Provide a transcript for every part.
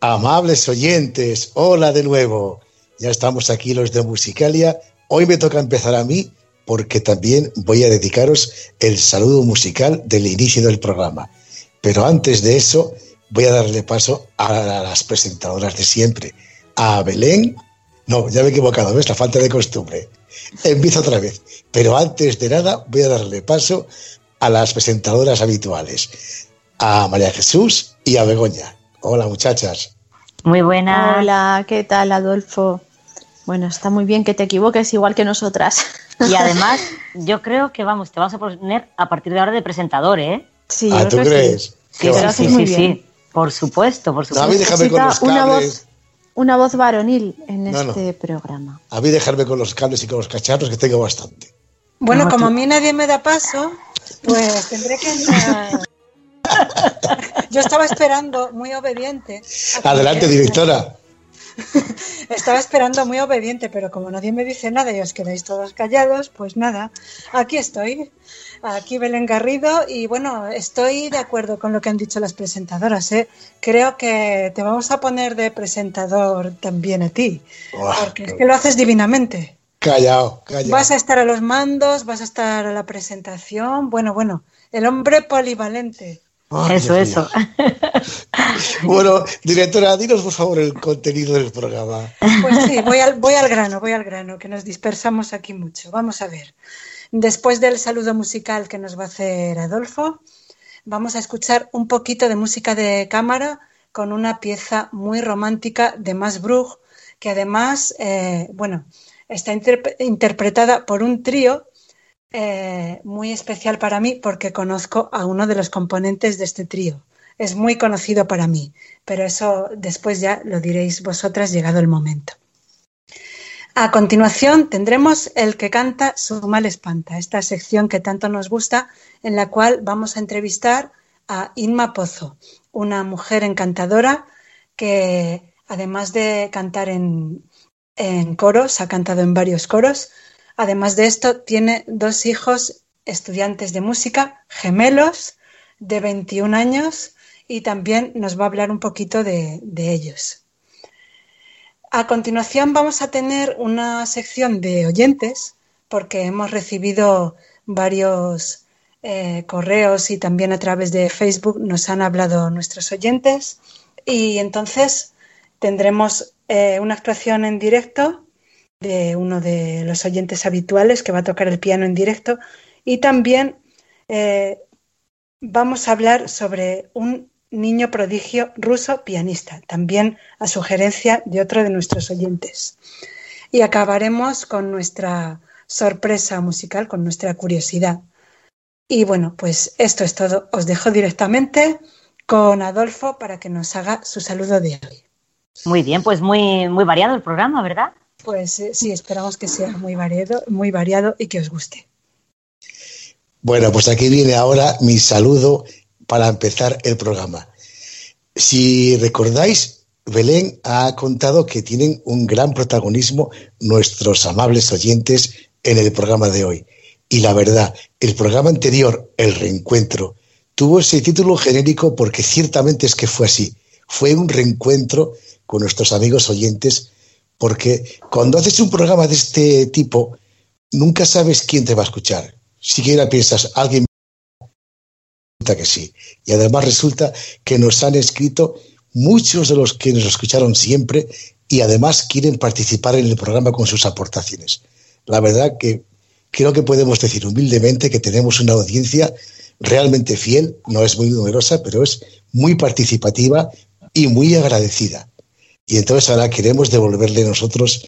Amables oyentes, hola de nuevo. Ya estamos aquí los de Musicalia. Hoy me toca empezar a mí porque también voy a dedicaros el saludo musical del inicio del programa. Pero antes de eso, voy a darle paso a las presentadoras de siempre. A Belén. No, ya me he equivocado, ¿ves? La falta de costumbre. Empiezo otra vez. Pero antes de nada, voy a darle paso a las presentadoras habituales. A María Jesús y a Begoña. Hola, muchachas. Muy buena. Hola, ¿qué tal, Adolfo? Bueno, está muy bien que te equivoques igual que nosotras. Y además, yo creo que vamos, te vamos a poner a partir de ahora de presentador, ¿eh? Sí, ah, ¿tú crees? Sí, sí, sí, sí, por supuesto, por supuesto. a mí déjame con los cables. Una voz, una voz varonil en este programa. A mí dejarme con los cables y con los cacharros que tengo bastante. Bueno, como a mí nadie me da paso, pues tendré que Yo estaba esperando, muy obediente. Adelante, directora. Estaba esperando muy obediente, pero como nadie me dice nada y os quedáis todos callados, pues nada, aquí estoy, aquí Belén Garrido y bueno, estoy de acuerdo con lo que han dicho las presentadoras. ¿eh? Creo que te vamos a poner de presentador también a ti, porque es que lo haces divinamente. Callado, callado. Vas a estar a los mandos, vas a estar a la presentación, bueno, bueno, el hombre polivalente eso, eso. bueno, directora, dinos por favor el contenido del programa. Pues sí, voy al, voy al grano, voy al grano, que nos dispersamos aquí mucho. Vamos a ver. Después del saludo musical que nos va a hacer Adolfo, vamos a escuchar un poquito de música de cámara con una pieza muy romántica de Mas Brug, que además, eh, bueno, está interpretada por un trío eh, muy especial para mí porque conozco a uno de los componentes de este trío. Es muy conocido para mí, pero eso después ya lo diréis vosotras llegado el momento. A continuación tendremos el que canta su mal espanta, esta sección que tanto nos gusta, en la cual vamos a entrevistar a Inma Pozo, una mujer encantadora que además de cantar en, en coros, ha cantado en varios coros, Además de esto, tiene dos hijos estudiantes de música, gemelos, de 21 años, y también nos va a hablar un poquito de, ellos. A continuación vamos a tener una sección de oyentes, porque hemos recibido varios eh, correos y también a través de Facebook nos han hablado nuestros oyentes. Y entonces tendremos eh, una actuación en directo de uno de los oyentes habituales que va a tocar el piano en directo y también eh, vamos a hablar sobre un niño prodigio ruso pianista, también a sugerencia de otro de nuestros oyentes. Y acabaremos con nuestra sorpresa musical, con nuestra curiosidad. Y bueno, pues esto es todo. Os dejo directamente con Adolfo para que nos haga su saludo de hoy. Muy bien, pues muy, muy variado el programa, ¿verdad? Pues eh, sí, esperamos que sea muy variado, muy variado y que os guste. Bueno, pues aquí viene ahora mi saludo para empezar el programa. Si recordáis, Belén ha contado que tienen un gran protagonismo nuestros amables oyentes en el programa de hoy. Y la verdad, el programa anterior, El Reencuentro, tuvo ese título genérico porque ciertamente es que fue así. Fue un reencuentro con nuestros amigos oyentes porque cuando haces un programa de este tipo, nunca sabes quién te va a escuchar. Siquiera piensas, alguien que sí. Y además resulta que nos han escrito muchos de los que nos escucharon siempre y además quieren participar en el programa con sus aportaciones. La verdad que creo que podemos decir humildemente que tenemos una audiencia realmente fiel, no es muy numerosa, pero es muy participativa y muy agradecida. Y entonces ahora queremos devolverle nosotros,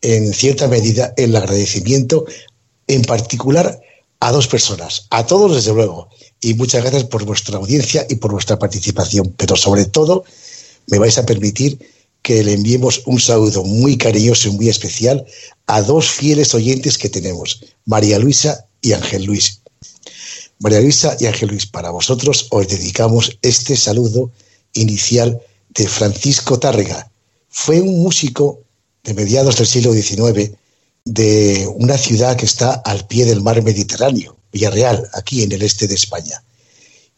en cierta medida, el agradecimiento, en particular a dos personas, a todos desde luego, y muchas gracias por vuestra audiencia y por vuestra participación, pero sobre todo me vais a permitir que le enviemos un saludo muy cariñoso y muy especial a dos fieles oyentes que tenemos, María Luisa y Ángel Luis. María Luisa y Ángel Luis, para vosotros os dedicamos este saludo inicial de Francisco Tárrega. Fue un músico de mediados del siglo XIX de una ciudad que está al pie del mar Mediterráneo, Villarreal, aquí en el este de España.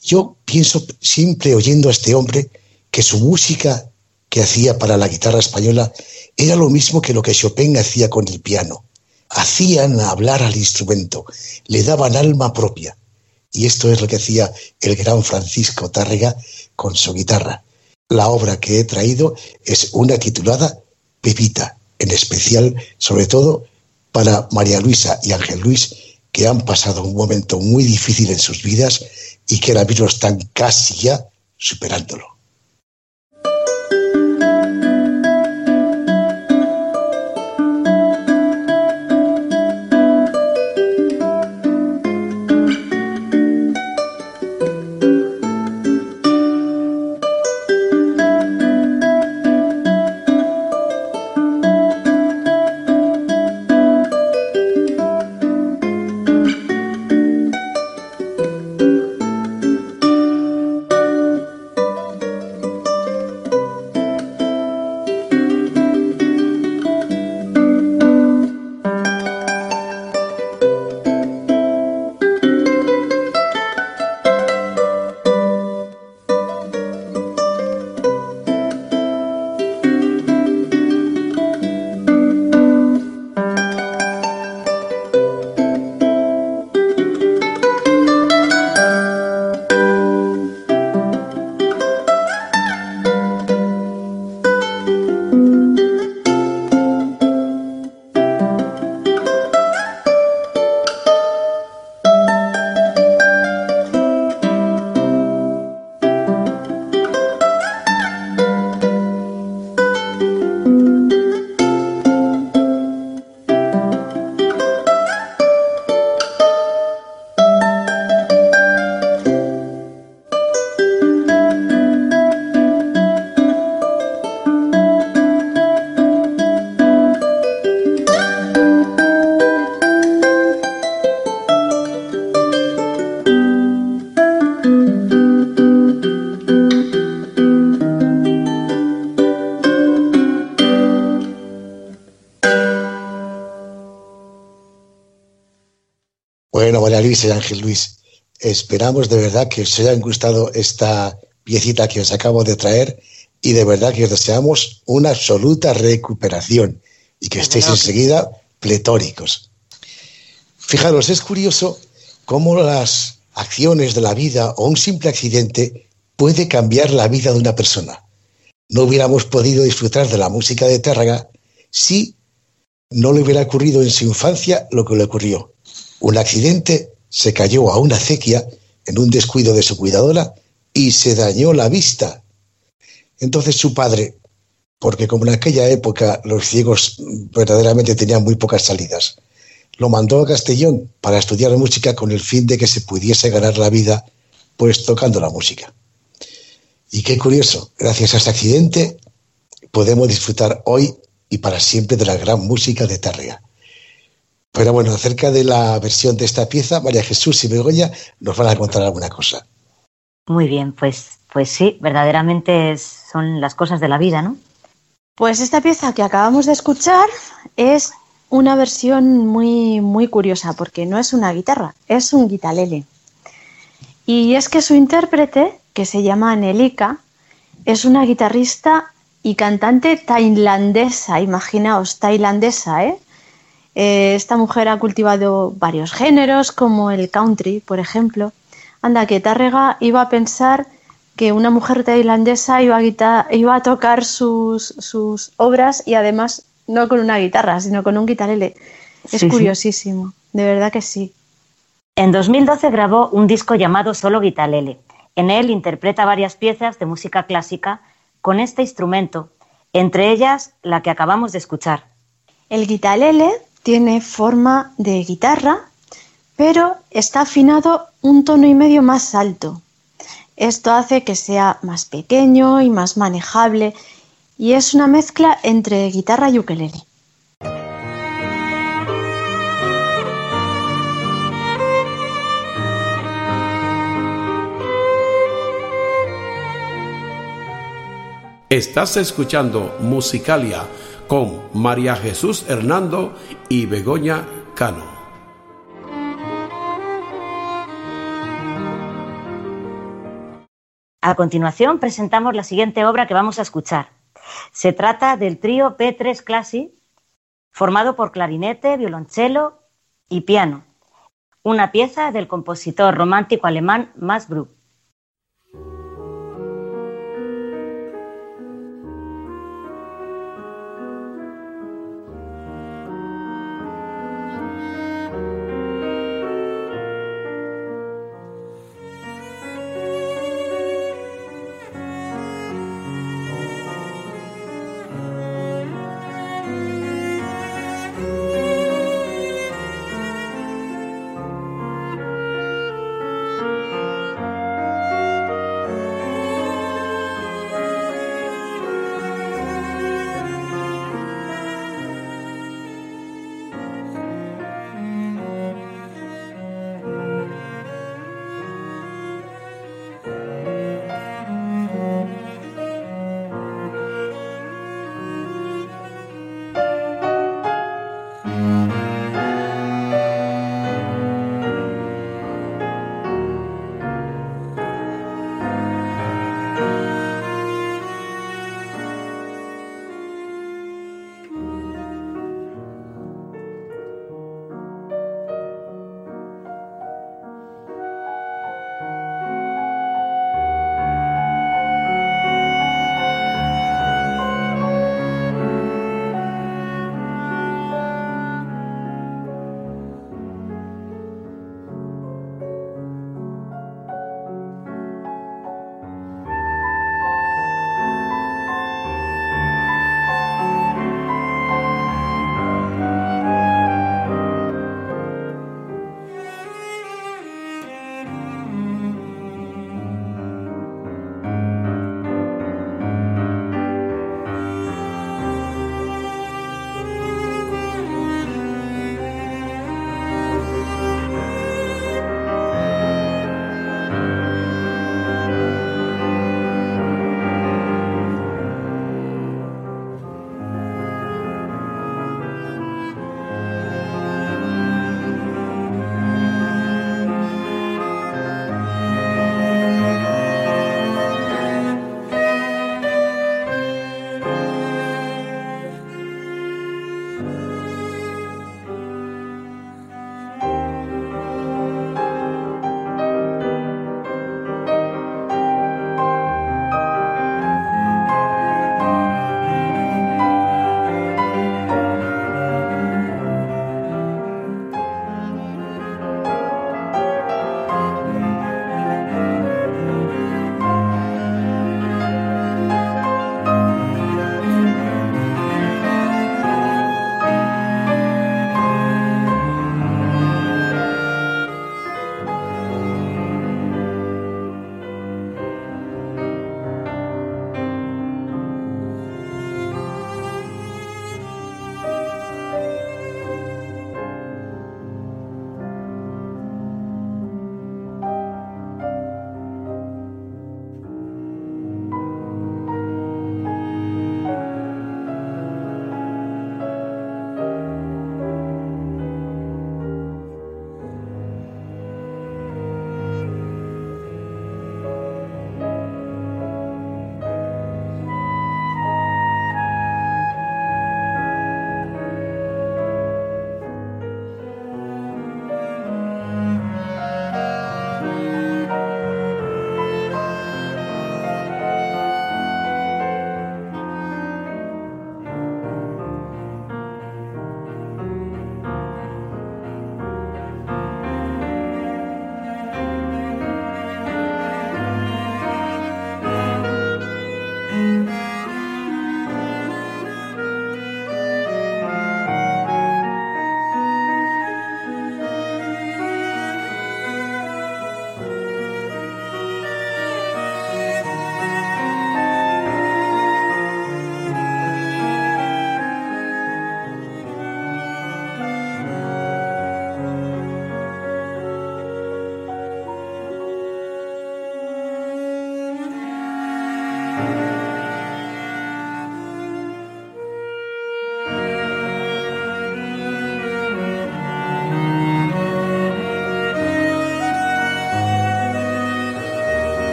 Yo pienso siempre oyendo a este hombre que su música que hacía para la guitarra española era lo mismo que lo que Chopin hacía con el piano. Hacían hablar al instrumento, le daban alma propia. Y esto es lo que hacía el gran Francisco Tárrega con su guitarra. La obra que he traído es una titulada Pepita, en especial, sobre todo, para María Luisa y Ángel Luis, que han pasado un momento muy difícil en sus vidas y que ahora mismo están casi ya superándolo. Ángel Luis, esperamos de verdad que os haya gustado esta piecita que os acabo de traer y de verdad que os deseamos una absoluta recuperación y que estéis enseguida pletóricos. Fijaros, es curioso cómo las acciones de la vida o un simple accidente puede cambiar la vida de una persona. No hubiéramos podido disfrutar de la música de Térraga si no le hubiera ocurrido en su infancia lo que le ocurrió. Un accidente se cayó a una acequia en un descuido de su cuidadora y se dañó la vista. Entonces su padre, porque como en aquella época los ciegos verdaderamente tenían muy pocas salidas, lo mandó a Castellón para estudiar música con el fin de que se pudiese ganar la vida pues tocando la música. Y qué curioso, gracias a este accidente podemos disfrutar hoy y para siempre de la gran música de Tárrega. Pero bueno, acerca de la versión de esta pieza, María Jesús y Begoña nos van a contar alguna cosa. Muy bien, pues, pues sí, verdaderamente son las cosas de la vida, ¿no? Pues esta pieza que acabamos de escuchar es una versión muy, muy curiosa, porque no es una guitarra, es un guitalele. Y es que su intérprete, que se llama Anelika, es una guitarrista y cantante tailandesa, imaginaos, tailandesa, ¿eh? ¿Eh? Esta mujer ha cultivado varios géneros, como el country, por ejemplo. Anda, que Tárrega iba a pensar que una mujer tailandesa iba a, iba a tocar sus, sus, obras y además no con una guitarra, sino con un guitarele. Es curiosísimo, de verdad que sí. En 2012 grabó un disco llamado Solo Guitalele. En él interpreta varias piezas de música clásica con este instrumento, entre ellas la que acabamos de escuchar. El guitalele tiene forma de guitarra, pero está afinado un tono y medio más alto. Esto hace que sea más pequeño y más manejable y es una mezcla entre guitarra y ukelele. Estás escuchando Musicalia con María Jesús Hernando y Begoña Cano. A continuación presentamos la siguiente obra que vamos a escuchar. Se trata del trío P3 Classic, formado por clarinete, violonchelo y piano, una pieza del compositor romántico alemán Max Bruch.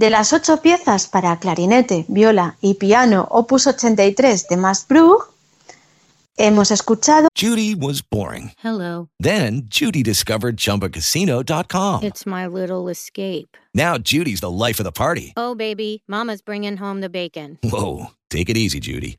De las ocho piezas para clarinete, viola y piano opus 83 de Max Bruch, hemos escuchado Judy was boring. Hello. Then Judy discovered ChumbaCasino.com. It's my little escape. Now Judy's the life of the party. Oh, baby, Mama's bringing home the bacon. Whoa, take it easy, Judy.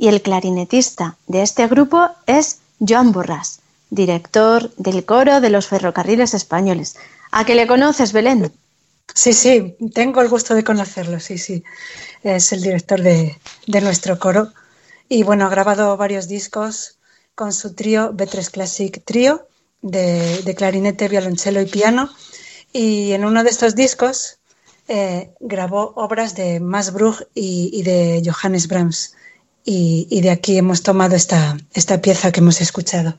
y el clarinetista de este grupo es Joan Borràs, director del coro de los ferrocarriles españoles. ¿A qué le conoces, Belén? Sí, sí, tengo el gusto de conocerlo, sí, sí. Es el director de, nuestro coro. Y bueno, ha grabado varios discos con su trío B3 Classic Trío de, clarinete, violonchelo y piano. Y en uno de estos discos eh, grabó obras de Max Bruch y de Johannes Brahms. Y, y, de aquí hemos tomado esta, esta pieza que hemos escuchado.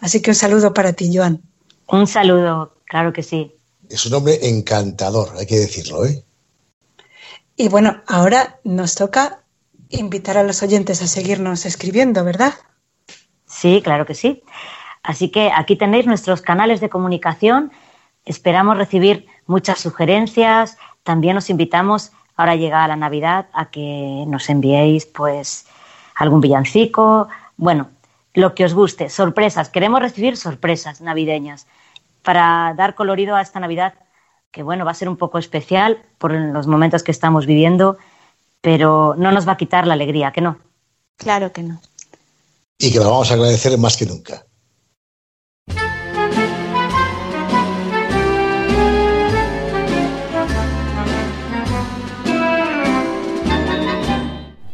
Así que un saludo para ti, Joan. Un saludo, claro que sí. Es un hombre encantador, hay que decirlo, ¿eh? Y bueno, ahora nos toca invitar a los oyentes a seguirnos escribiendo, ¿verdad? Sí, claro que sí. Así que aquí tenéis nuestros canales de comunicación. Esperamos recibir muchas sugerencias. También os invitamos, ahora llega la Navidad, a que nos enviéis pues algún villancico, bueno, lo que os guste, sorpresas. Queremos recibir sorpresas navideñas para dar colorido a esta Navidad, que bueno, va a ser un poco especial por los momentos que estamos viviendo, pero no nos va a quitar la alegría, que no. Claro que no. Y que lo vamos a agradecer más que nunca.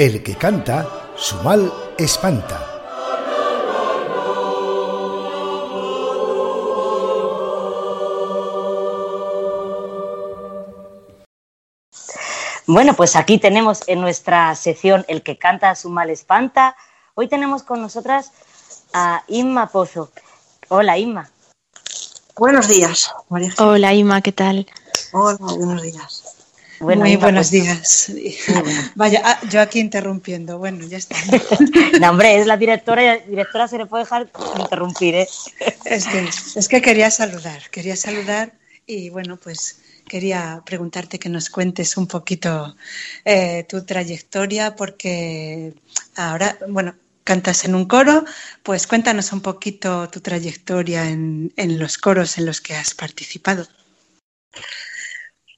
El que canta, su mal espanta. Bueno, pues aquí tenemos en nuestra sección El que canta su mal espanta. Hoy tenemos con nosotras a Inma Pozo. Hola, Inma. Buenos días, María. Hola, Inma, ¿qué tal? Hola, buenos días. Bueno, Muy buenos pues- días. Vaya, ah, yo aquí interrumpiendo. Bueno, ya está. No, hombre, es la directora y la directora se le puede dejar interrumpir, ¿eh? Es que, es que quería saludar, quería saludar y bueno, pues quería preguntarte que nos cuentes un poquito eh, tu trayectoria porque ahora, bueno, cantas en un coro, pues cuéntanos un poquito tu trayectoria en, en los coros en los que has participado.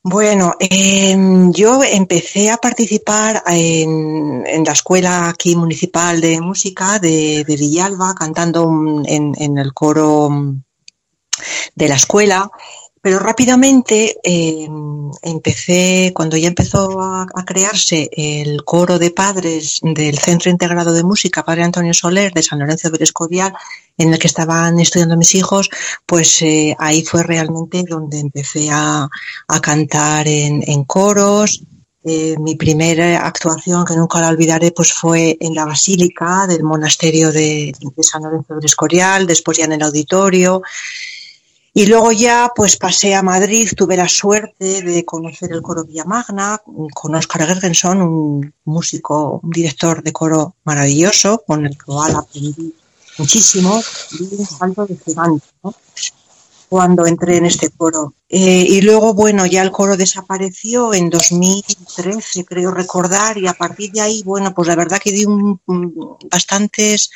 Bueno, eh, yo empecé a participar en, la escuela aquí municipal de música de, Villalba, cantando en, en, el coro de la escuela, pero rápidamente eh, empecé, cuando ya empezó a, crearse el coro de padres del Centro Integrado de Música, Padre Antonio Soler, de San Lorenzo del Escorial, en el que estaban estudiando mis hijos, pues eh, ahí fue realmente donde empecé a, a cantar en, en coros. Eh, mi primera actuación, que nunca la olvidaré, pues fue en la Basílica del Monasterio de, de San Lorenzo del Escorial, después ya en el auditorio. Y luego ya pues pasé a Madrid, tuve la suerte de conocer el coro Villamagna con Oscar Gergenson, un músico, un director de coro maravilloso, con el cual aprendí muchísimo, y un salto de gigante, ¿no? cuando entré en este coro. Eh, y luego, bueno, ya el coro desapareció en 2013, creo recordar, y a partir de ahí, bueno, pues la verdad que di un, un, bastantes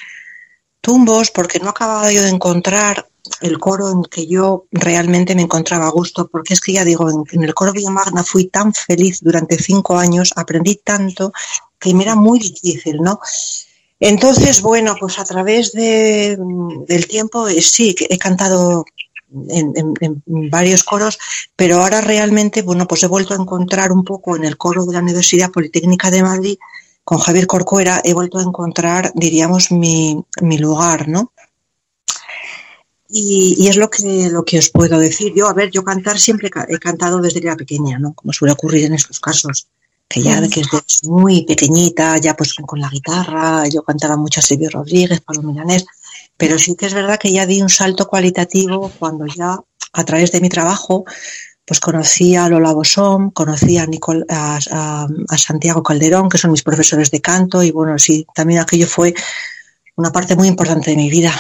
tumbos porque no acababa yo de encontrar el coro en que yo realmente me encontraba a gusto, porque es que ya digo, en, el coro Villamagna fui tan feliz durante cinco años, aprendí tanto que me era muy difícil, ¿no? Entonces, bueno, pues a través de, del tiempo eh, sí, he cantado en, varios coros, pero ahora realmente, bueno, pues he vuelto a encontrar un poco en el coro de la Universidad Politécnica de Madrid, con Javier Corcuera, he vuelto a encontrar, diríamos, mi, mi lugar, ¿no? Y, y, es lo que, lo que os puedo decir. Yo, a ver, yo cantar siempre he cantado desde que era pequeña, ¿no? Como suele ocurrir en estos casos. Que ya que es muy pequeñita, ya pues con la guitarra, yo cantaba mucho a Silvio Rodríguez, Pablo Milanés, pero sí que es verdad que ya di un salto cualitativo cuando ya, a través de mi trabajo, pues conocí a Lola Bosón, conocí a, Nicol, a, a, a Santiago Calderón, que son mis profesores de canto, y bueno, sí, también aquello fue una parte muy importante de mi vida.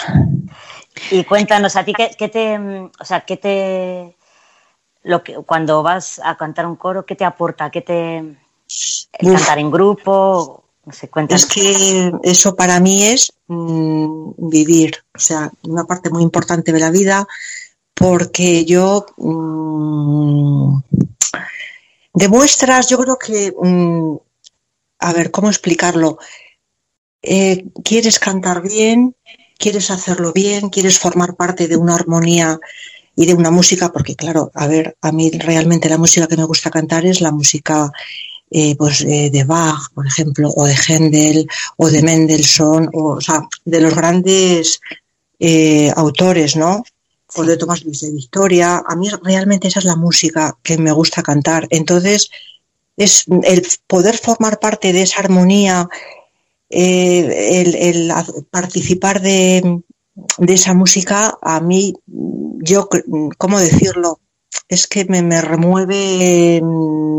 Y cuéntanos a ti qué, qué te, o sea, qué te, lo que cuando vas a cantar un coro, qué te aporta, qué te, el cantar en grupo, no sé, cuéntanos. Es que eso para mí es mmm, vivir, o sea, una parte muy importante de la vida, porque yo mmm, de muestras, yo creo que, mmm, a ver, ¿cómo explicarlo? Eh, quieres cantar bien, quieres hacerlo bien, quieres formar parte de una armonía y de una música, porque claro, a ver, a mí realmente la música que me gusta cantar es la música eh, pues eh, de Bach, por ejemplo, o de Händel, o de Mendelssohn, o, sea, de los grandes eh, autores, ¿no? O de Tomás Luis de Victoria. A mí realmente esa es la música que me gusta cantar. Entonces, es el poder formar parte de esa armonía, eh, el, participar de, de, esa música, a mí, yo, ¿cómo decirlo? Es que me, me remueve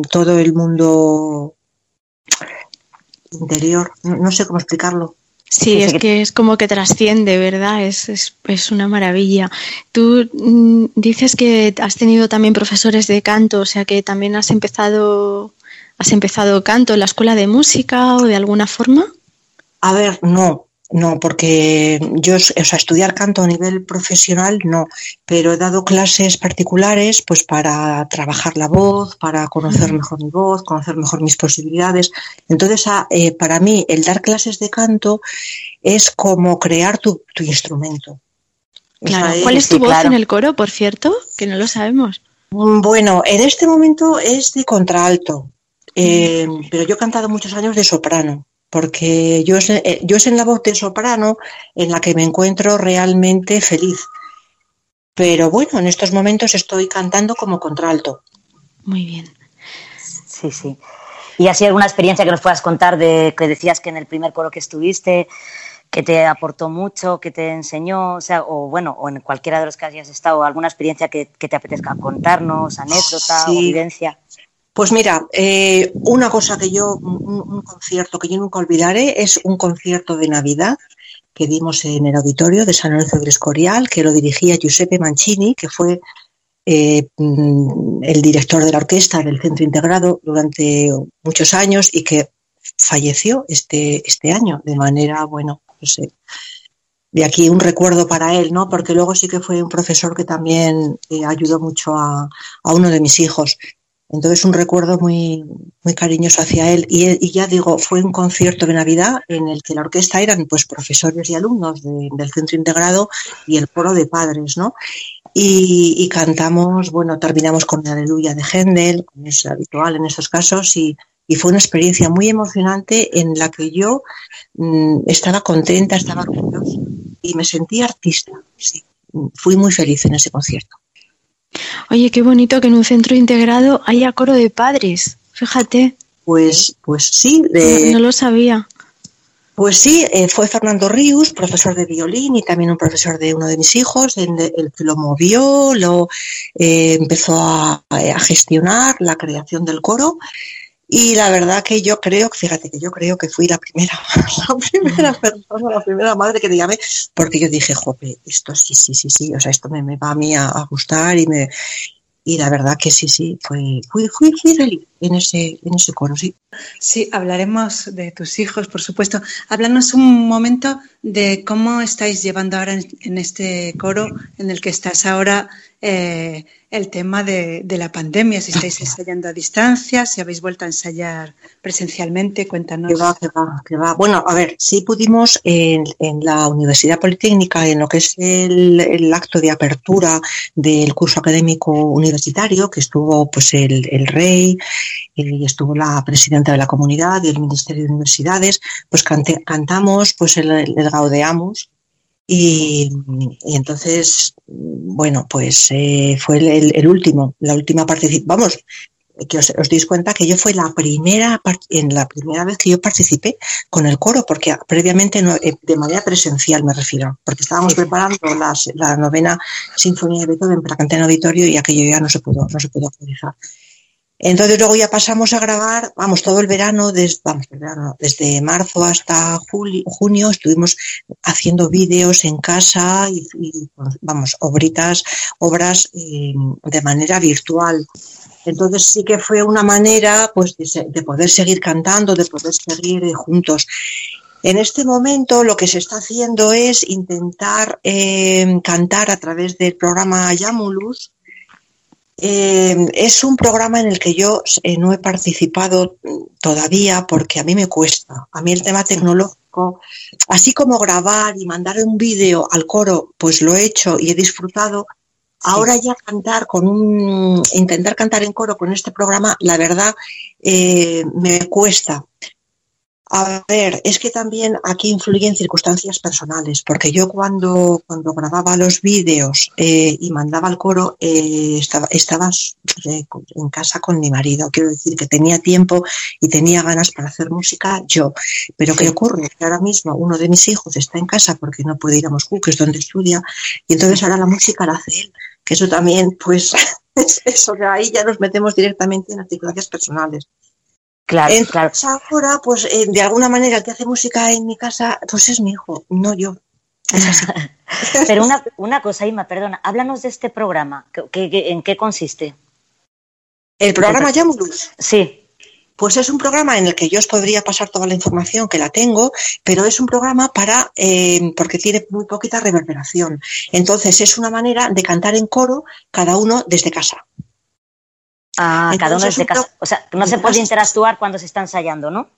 todo el mundo interior, no, no sé cómo explicarlo. Sí, es que es como que trasciende, ¿verdad? Es, es, es una maravilla. Tú mm, dices que has tenido también profesores de canto, o sea que también has empezado ¿Has empezado canto en la escuela de música o de alguna forma? A ver, no, no, porque yo, o sea, estudiar canto a nivel profesional no, pero he dado clases particulares pues para trabajar la voz, para conocer mejor mi voz, conocer mejor mis posibilidades. Entonces, eh, para mí, el dar clases de canto es como crear tu, instrumento. ¿Cuál es tu voz en el coro, por cierto? Que no lo sabemos. Mm, bueno, en este momento es de contralto, eh, pero yo he cantado muchos años de soprano porque yo es, eh, yo es en la voz de soprano en la que me encuentro realmente feliz. Pero bueno, en estos momentos estoy cantando como contralto. Muy bien. Sí, sí. ¿Y así alguna experiencia que nos puedas contar de que decías que en el primer coro que estuviste, que te aportó mucho, que te enseñó, o sea, o bueno, o en cualquiera de los que hayas estado, alguna experiencia que, te apetezca contarnos, anécdota o vivencia? Pues mira, eh, una cosa que yo, un, concierto que yo nunca olvidaré es un concierto de Navidad que dimos en el auditorio de San Lorenzo del Escorial, que lo dirigía Giuseppe Mancini, que fue eh, mm, el director de la orquesta del Centro Integrado durante muchos años y que falleció este, este año de manera, bueno, no sé, de aquí un recuerdo para él, ¿no? Porque luego sí que fue un profesor que también eh, ayudó mucho a, a, uno de mis hijos. Entonces un recuerdo muy, muy cariñoso hacia él. Y, ya digo, fue un concierto de Navidad en el que la orquesta eran pues profesores y alumnos del centro integrado y el coro de padres, ¿no? Y, cantamos, bueno, terminamos con la Aleluya de Händel, es habitual en estos casos, y, fue una experiencia muy emocionante en la que yo mm, estaba contenta, estaba orgullosa y me sentí artista. Sí, fui muy feliz en ese concierto. Oye, qué bonito que en un centro integrado haya coro de padres. Fíjate. Pues, pues sí. no, lo sabía. Pues sí, eh, fue Fernando Ríos, profesor de violín y también un profesor de uno de mis hijos, el, que lo movió, lo eh, empezó a, gestionar la creación del coro y la verdad que yo creo, fíjate que yo creo que fui la primera, la primera persona, la primera madre que te llamé, porque yo dije, jope, esto sí, sí, sí, sí, o sea, esto me, me va a mí a, gustar y me, y la verdad que sí, sí, fui, fui, fui, feliz en ese, en ese coro, sí. Sí, hablaremos de tus hijos, por supuesto. Háblanos un momento de cómo estáis llevando ahora en, este coro en el que estás ahora eh, el tema de, la pandemia, si estáis ensayando a distancia, si habéis vuelto a ensayar presencialmente, cuéntanos. Bueno, a ver, sí pudimos en, la Universidad Politécnica, en lo que es el, acto de apertura del curso académico universitario, que estuvo pues el, rey eh, y estuvo la presidenta de la comunidad y el Ministerio de Universidades, pues cantamos pues el, el Gaudeamus, y, entonces, bueno, pues eh, fue el, último, la última participación. Vamos, que os, os deis cuenta que yo fue la primera, en la primera vez que yo participé con el coro, porque previamente no, eh, de manera presencial me refiero, porque estábamos preparando la novena sinfonía de Beethoven para cantar en auditorio y aquello ya no se pudo, no se pudo realizar. Entonces luego ya pasamos a grabar, vamos, todo el verano, desde, marzo hasta julio, junio estuvimos haciendo vídeos en casa y, vamos, obritas, obras eh, de manera virtual. Entonces sí que fue una manera pues de, poder seguir cantando, de poder seguir eh, juntos. En este momento lo que se está haciendo es intentar eh, cantar a través del programa Yamulus, eh, es un programa en el que yo eh, no he participado todavía porque a mí me cuesta. A mí el tema tecnológico, así como grabar y mandar un vídeo al coro, pues lo he hecho y he disfrutado. Ahora ya cantar con un, intentar cantar en coro con este programa, la verdad, eh, me cuesta. A ver, es que también aquí influyen circunstancias personales, porque yo cuando, cuando grababa los vídeos eh, y mandaba al coro, eh, estaba, estaba eh, en casa con mi marido. Quiero decir que tenía tiempo y tenía ganas para hacer música yo. Pero ¿qué ocurre? Que ahora mismo uno de mis hijos está en casa porque no puede ir a Moscú, que es donde estudia, y entonces ahora la música la hace él. Que eso también, pues, eso de ahí ya nos metemos directamente en circunstancias personales. Claro, claro. ahora, pues eh, de alguna manera el que hace música en mi casa, pues es mi hijo, no yo. Pero una, una cosa, Ima, perdona, háblanos de este programa. en qué consiste? ¿El programa Yamulus? Sí. Pues es un programa en el que yo os podría pasar toda la información que la tengo, pero es un programa para, eh, porque tiene muy poquita reverberación. Entonces es una manera de cantar en coro cada uno desde casa. Ah, cada uno desde casa. O sea, no se puede interactuar cuando se está ensayando, ¿no?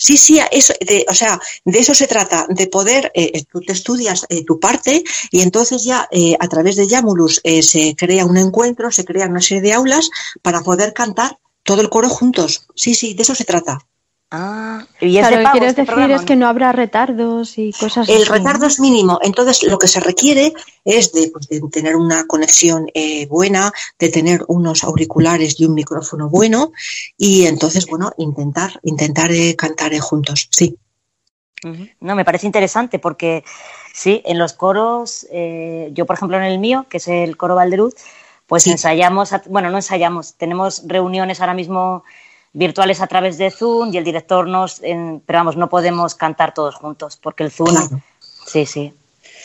Sí, sí, eso, de, o sea, de eso se trata, de poder, eh, tú te estudias eh, tu parte y entonces ya eh, a través de Yamulus eh, se crea un encuentro, se crea una serie de aulas para poder cantar todo el coro juntos. Sí, sí, de eso se trata. Ah, y es Claro, de lo que quieres este decir programa, es ¿no? que no habrá retardos y cosas El así. retardo es mínimo, entonces lo que se requiere es de, pues, de tener una conexión eh, buena, de tener unos auriculares y un micrófono bueno y entonces, bueno, intentar, intentar eh, cantar eh, juntos, sí. No, me parece interesante porque sí, en los coros, eh, yo por ejemplo en el mío, que es el coro Valderuz, pues ensayamos, a- bueno, no ensayamos, tenemos reuniones ahora mismo virtuales a través de Zoom y el director nos, en- pero vamos, no podemos cantar todos juntos porque el Zoom, Claro. sí, sí,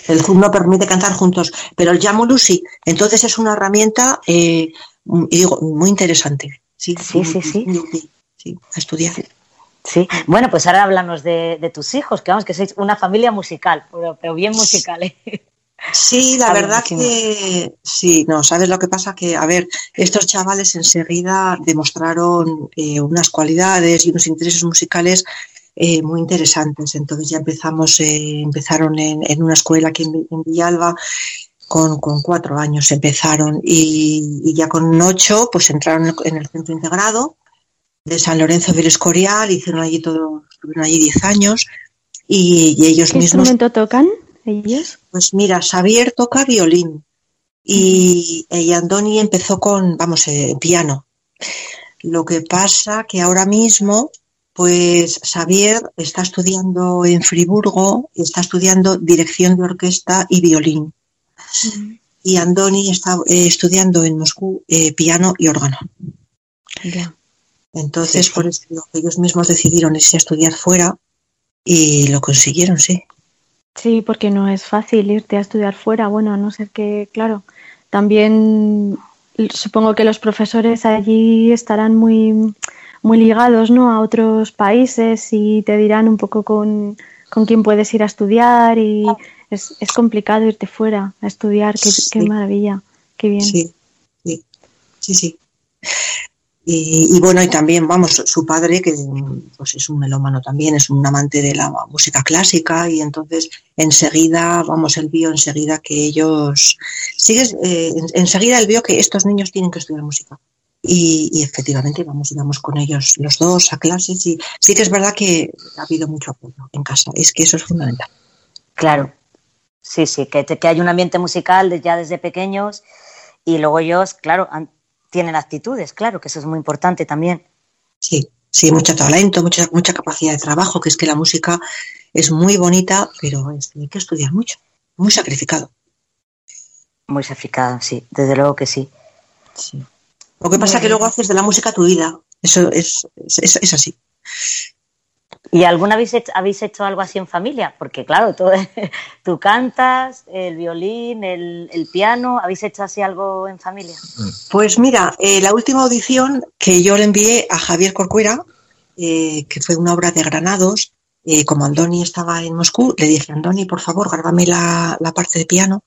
El Zoom no permite cantar juntos, pero el Yamulus sí. Entonces es una herramienta, eh, y digo, muy interesante. Sí, Sí, sí, sí. muy útil, sí, a estudiar. sí. Bueno, pues ahora háblanos de, de tus hijos, que vamos, que sois una familia musical, pero, pero bien musical, ¿eh? Sí, la verdad que sí, no, ¿sabes lo que pasa? Que, a ver, estos chavales enseguida demostraron eh, unas cualidades y unos intereses musicales eh, muy interesantes. Entonces ya empezamos, eh, empezaron en, en una escuela aquí en, Vi- en Villalba con, con cuatro años empezaron y, y ya con ocho pues entraron en el- en el centro integrado de San Lorenzo del Escorial, hicieron allí todo, estuvieron allí diez años y, y ellos ¿Qué mismos instrumento tocan ellos? pues mira, Xavier toca violín y, y Andoni empezó con, vamos, eh, piano. Lo que pasa que ahora mismo, pues Xavier está estudiando en Friburgo, está estudiando dirección de orquesta y violín. Y Andoni está eh, estudiando en Moscú eh, piano y órgano. Entonces, por eso ellos mismos decidieron irse a estudiar fuera y lo consiguieron, sí. Sí, porque no es fácil irte a estudiar fuera, bueno, a no ser que, claro, también supongo que los profesores allí estarán muy, muy ligados, ¿no? A otros países y te dirán un poco con, con quién puedes ir a estudiar y es, es complicado irte fuera a estudiar, qué, qué maravilla, qué bien. Sí, sí, sí, sí. Y, y bueno, y también, vamos, su padre, que pues es un melómano también, es un amante de la música clásica, y entonces enseguida, vamos, él vio enseguida que ellos, sigues, eh, en- enseguida él vio que estos niños tienen que estudiar música. Y, efectivamente, vamos, íbamos con ellos los dos a clases, y sí que es verdad que ha habido mucho apoyo en casa, es que eso es fundamental. Claro, sí, sí, que, que hay un ambiente musical ya desde pequeños y luego ellos, claro, han- tienen actitudes, claro, que eso es muy importante también. Sí, sí, mucho talento, mucha, mucha capacidad de trabajo, que es que la música es muy bonita, pero es- hay que estudiar mucho, muy sacrificado. Muy sacrificada, sí, desde luego que sí. Lo que pasa es que luego haces de la música tu vida, eso es, es, es- es así. ¿Y alguna vez hecho- habéis hecho algo así en familia? Porque claro, tú, cantas, el violín, el, piano, ¿habéis hecho así algo en familia? Pues mira, eh, la última audición que yo le envié a Javier Corcuera, eh, que fue una obra de Granados, eh, como Andoni estaba en Moscú, le dije, Andoni, por favor, grábame la, parte de piano.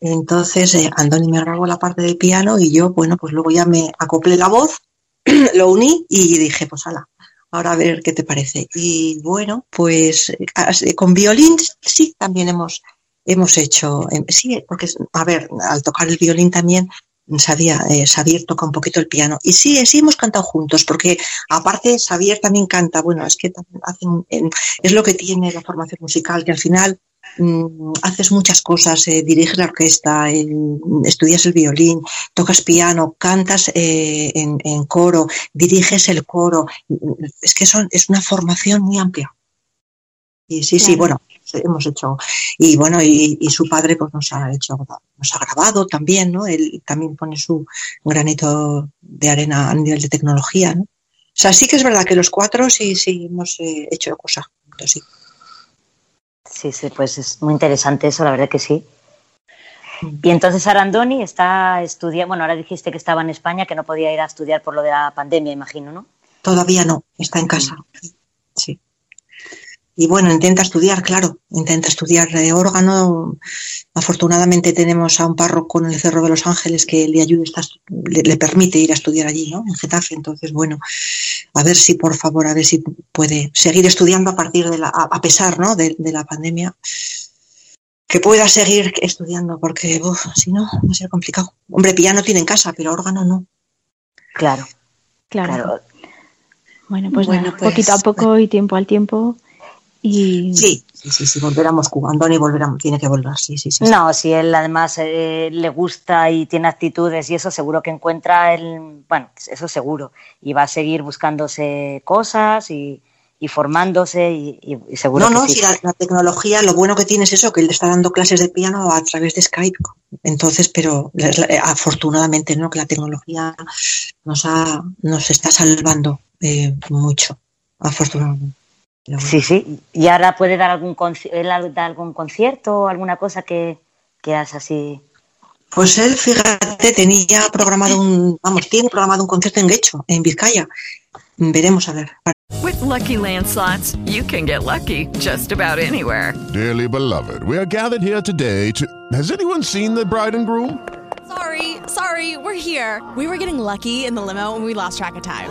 Entonces, Andoni me grabó la parte de piano y yo, bueno, pues luego ya me acoplé la voz, lo uní y dije, pues ala, ahora a ver qué te parece. Y bueno, pues eh, con violín sí también hemos, hemos hecho, eh, sí, porque, a ver, al tocar el violín también sabía, eh, toca un poquito el piano. Y sí, sí hemos cantado juntos, porque aparte Xavier también canta, bueno, es que hacen, en- es lo que tiene la formación musical, que al final mm, haces muchas cosas, eh, diriges la orquesta, estudias el violín, tocas piano, cantas eh, en, en coro, diriges el coro. Es que son, es una formación muy amplia. Y sí, sí, bueno, hemos hecho, y bueno, y, y su padre pues nos ha hecho, nos ha grabado también, ¿no? Él también pone su granito de arena a nivel de tecnología, ¿no? O sea, sí que es verdad que los cuatro sí, sí hemos eh, hecho cosas juntos, sí. Sí, sí, pues es muy interesante eso, la verdad que sí. Y entonces Arandoni está estudiando, bueno, ahora dijiste que estaba en España, que no podía ir a estudiar por lo de la pandemia, imagino, ¿no? todavía no, está en casa. Sí. Y bueno, intenta estudiar, claro, intenta estudiar eh, órgano. Afortunadamente tenemos a un párroco en el Cerro de los Ángeles que le ayuda, está- le, le permite ir a estudiar allí, ¿no? En Getafe. Entonces, bueno, a ver si, por favor, a ver si puede seguir estudiando a partir de la, a, pesar, ¿no? De, de la pandemia. Que pueda seguir estudiando, porque uf, si no, va a ser complicado. Hombre, piano tiene en casa, pero órgano no. Claro. Claro. Bueno, pues Bueno, nada, pues, poquito a poco y tiempo al tiempo. Y Sí, sí, sí, sí, volver a Moscú. Andoni volverá, tiene que volver, sí, sí, sí. No, si él además eh, le gusta y tiene actitudes y eso, seguro que encuentra el. Bueno, eso seguro. Y va a seguir buscándose cosas y, y formándose y, y- y seguro No, no, sí. si la, la tecnología, lo bueno que tiene es eso, que él está dando clases de piano a través de Skype. Entonces, pero afortunadamente, ¿no? Que la tecnología nos ha, nos está salvando eh, mucho, afortunadamente. Sí, sí. Y ahora puede dar algún, da algún concierto o alguna cosa que quieras así. Pues él, fíjate, tenía programado un, vamos, tiene programado un concierto en Guecho, en Vizcaya. Veremos a ver. With Lucky Land slots, you can get lucky just about anywhere. Dearly beloved, we are gathered here today to. Has anyone seen the bride and groom? Sorry, sorry, we're here. We were getting lucky in the limo and we lost track of time.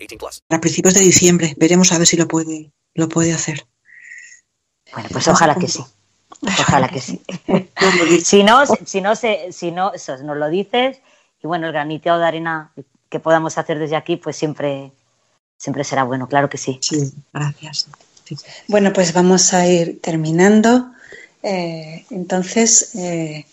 18 plus. A principios de diciembre, veremos a ver si lo puede, lo puede hacer. Bueno, pues ojalá que sí. Ojalá que sí. si no, si no, se, si no, eso, nos lo dices y bueno, el granito de arena que podamos hacer desde aquí, pues siempre, siempre será bueno, claro que sí. Sí, gracias. Bueno, pues vamos a ir terminando. Eh, entonces, eh,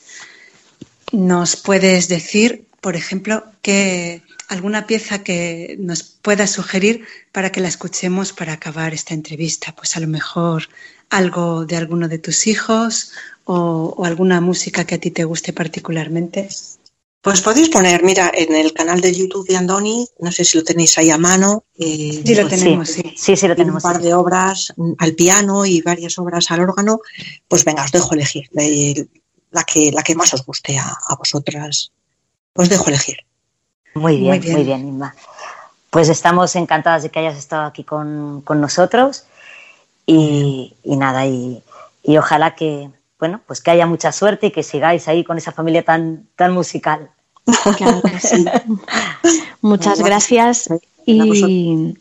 ¿nos puedes decir, por ejemplo, que alguna pieza que nos pueda sugerir para que la escuchemos para acabar esta entrevista? Pues a lo mejor algo de alguno de tus hijos o, o alguna música que a ti te guste particularmente. Pues podéis poner, mira, en el canal de YouTube de Andoni, no sé si lo tenéis ahí a mano. eh, Sí, lo pues tenemos, sí. Sí, sí, lo tenemos. Un par de obras mm, al piano y varias obras al órgano. Pues venga, os dejo elegir. La que, la que más os guste a, a vosotras. Os dejo elegir. Muy bien, Muy muy bien. bien, Inma. Pues estamos encantadas de que hayas estado aquí con, con nosotros y, y nada, y, y ojalá que, bueno, pues que haya mucha suerte y que sigáis ahí con esa familia tan, tan musical. Claro que sí. Muchas gracias y,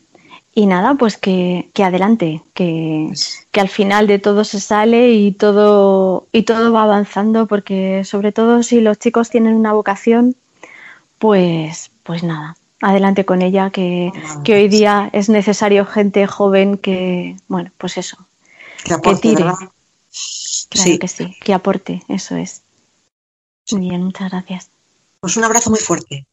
y nada, pues que, que adelante, que, que al final de todo se sale y todo, y todo va avanzando porque sobre todo si los chicos tienen una vocación, pues, pues nada, adelante con ella, que, que hoy día es necesario gente joven que, bueno, pues eso, Que aporte, tire. ¿verdad? Claro Sí. que sí, que aporte, eso es. Muy bien, muchas gracias. Pues un abrazo muy fuerte.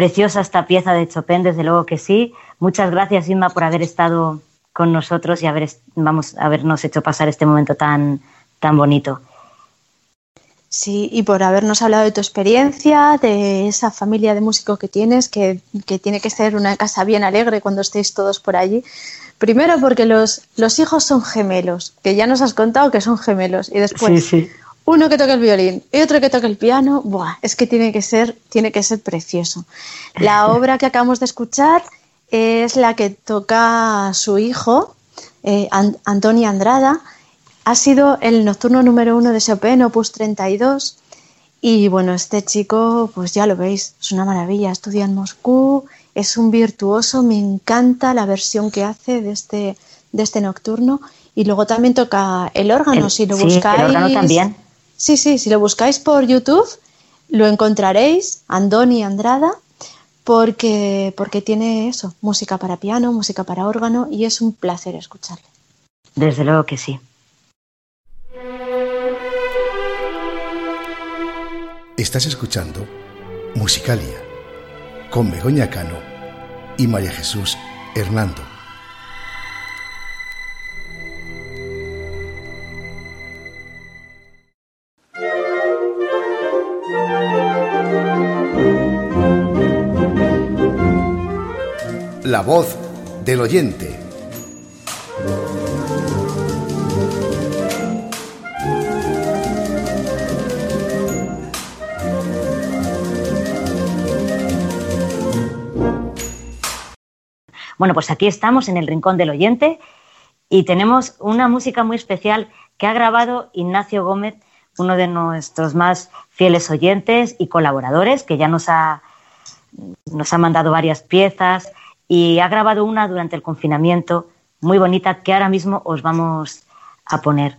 Preciosa esta pieza de Chopin, desde luego que sí. Muchas gracias, Inma, por haber estado con nosotros y haber, vamos, habernos hecho pasar este momento tan, tan bonito. Sí, y por habernos hablado de tu experiencia, de esa familia de músicos que tienes, que, que, tiene que ser una casa bien alegre cuando estéis todos por allí. Primero porque los, los hijos son gemelos, que ya nos has contado que son gemelos. Y después, Sí, sí. Uno que toca el violín y otro que toca el piano, buah, es que tiene que ser, tiene que ser precioso. La obra que acabamos de escuchar es la que toca su hijo, eh, An- Antonio Andrada. Ha sido el nocturno número uno de Chopin, opus 32. Y bueno, este chico, pues ya lo veis, es una maravilla. Estudia en Moscú, es un virtuoso, me encanta la versión que hace de este, de este nocturno. Y luego también toca el órgano, El- si lo sí, buscáis. el órgano también. Sí, sí, si lo buscáis por YouTube, lo encontraréis, Andoni Andrada, porque, porque tiene eso, música para piano, música para órgano y es un placer escucharle. Desde luego que sí. Estás escuchando Musicalia con Begoña Cano y María Jesús Hernando. La voz del oyente. Bueno, pues aquí estamos en el Rincón del Oyente y tenemos una música muy especial que ha grabado Ignacio Gómez, uno de nuestros más fieles oyentes y colaboradores, que ya nos ha, nos ha mandado varias piezas y ha grabado una durante el confinamiento muy bonita que ahora mismo os vamos a poner.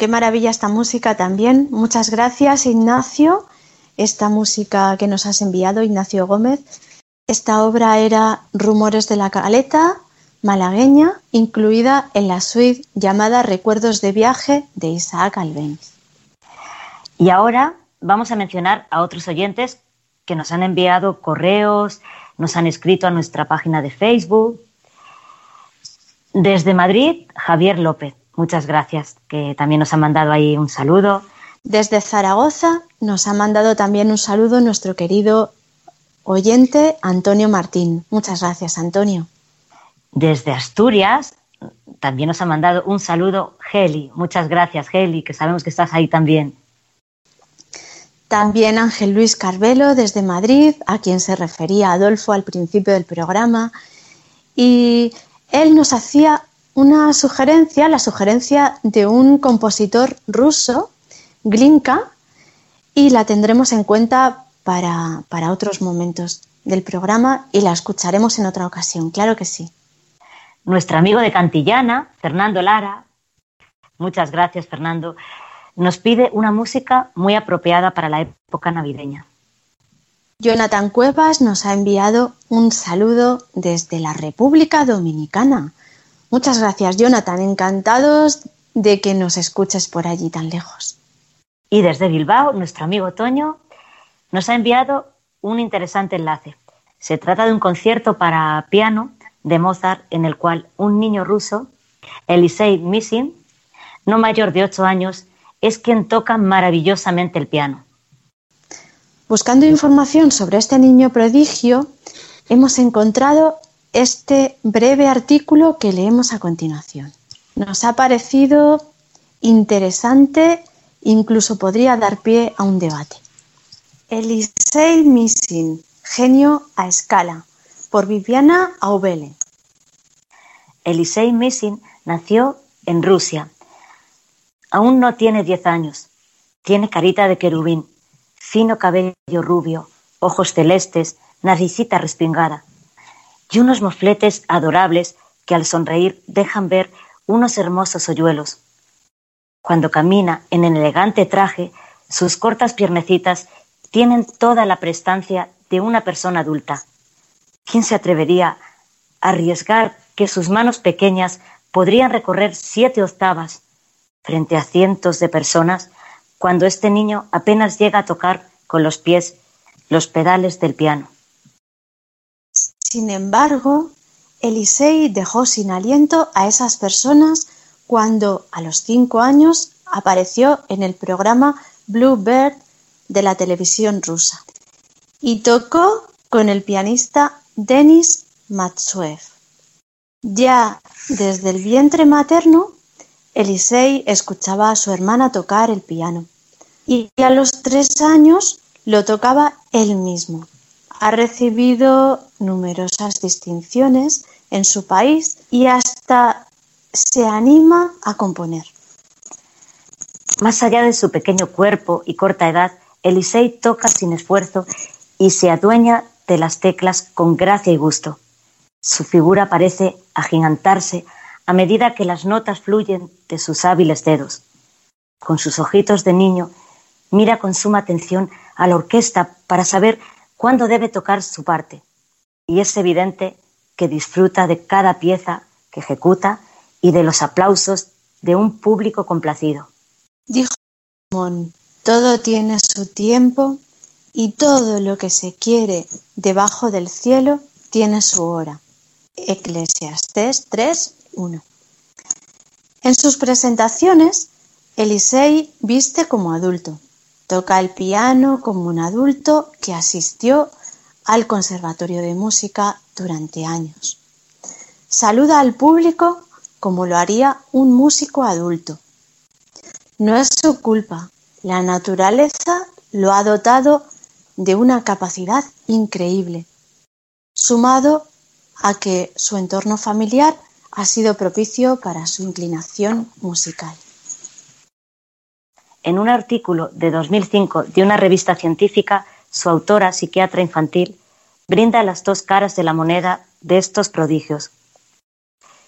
Qué maravilla esta música también. Muchas gracias, Ignacio. Esta música que nos has enviado, Ignacio Gómez. Esta obra era Rumores de la Caleta, malagueña, incluida en la suite llamada Recuerdos de viaje de Isaac Albeniz. Y ahora vamos a mencionar a otros oyentes que nos han enviado correos, nos han escrito a nuestra página de Facebook. Desde Madrid, Javier López, muchas gracias, que también nos ha mandado ahí un saludo. Desde Zaragoza nos ha mandado también un saludo nuestro querido oyente Antonio Martín. Muchas gracias, Antonio. Desde Asturias también nos ha mandado un saludo Heli. Muchas gracias, Heli, que sabemos que estás ahí también. También Ángel Luis Carvelo desde Madrid, a quien se refería Adolfo al principio del programa. Y él nos hacía una sugerencia, la sugerencia de un compositor ruso, Glinka, y la tendremos en cuenta para, para otros momentos del programa y la escucharemos en otra ocasión, claro que sí. Nuestro amigo de Cantillana, Fernando Lara, muchas gracias Fernando, nos pide una música muy apropiada para la época navideña. Jonathan Cuevas nos ha enviado un saludo desde la República Dominicana. Muchas gracias, Jonathan. Encantados de que nos escuches por allí tan lejos. Y desde Bilbao, nuestro amigo Toño nos ha enviado un interesante enlace. Se trata de un concierto para piano de Mozart en el cual un niño ruso, Elisei Missin, no mayor de ocho años, es quien toca maravillosamente el piano. Buscando información sobre este niño prodigio, hemos encontrado este breve artículo que leemos a continuación. Nos ha parecido interesante, incluso podría dar pie a un debate. Elisei Missin, genio a escala, por Viviana Aubele. Elisei Missin nació en Rusia Aún no tiene diez años. Tiene carita de querubín, fino cabello rubio, ojos celestes, naricita respingada y unos mofletes adorables que al sonreír dejan ver unos hermosos hoyuelos. Cuando camina en el elegante traje, sus cortas piernecitas tienen toda la prestancia de una persona adulta. ¿Quién se atrevería a arriesgar que sus manos pequeñas podrían recorrer siete octavas frente a cientos de personas cuando este niño apenas llega a tocar con los pies los pedales del piano. Sin embargo, Elisei dejó sin aliento a esas personas cuando, a los cinco años, apareció en el programa Blue Bird de la televisión rusa y tocó con el pianista Denis Matsuev. Ya desde el vientre materno Elisei escuchaba a su hermana tocar el piano y a los tres años lo tocaba él mismo. Ha recibido numerosas distinciones en su país y hasta se anima a componer. Más allá de su pequeño cuerpo y corta edad, Elisei toca sin esfuerzo y se adueña de las teclas con gracia y gusto. Su figura parece agigantarse a medida que las notas fluyen de sus hábiles dedos. Con sus ojitos de niño, mira con suma atención a la orquesta para saber cuándo debe tocar su parte. Y es evidente que disfruta de cada pieza que ejecuta y de los aplausos de un público complacido. Dijo Mon, todo tiene su tiempo y todo lo que se quiere debajo del cielo tiene su hora. Eclesiastés 3, en sus presentaciones, Elisei viste como adulto, toca el piano como un adulto que asistió al Conservatorio de Música durante años. Saluda al público como lo haría un músico adulto. No es su culpa, la naturaleza lo ha dotado de una capacidad increíble, sumado a que su entorno familiar ha sido propicio para su inclinación musical. En un artículo de 2005 de una revista científica, su autora, psiquiatra infantil, brinda las dos caras de la moneda de estos prodigios.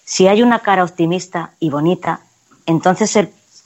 Si hay una cara optimista y bonita, entonces el,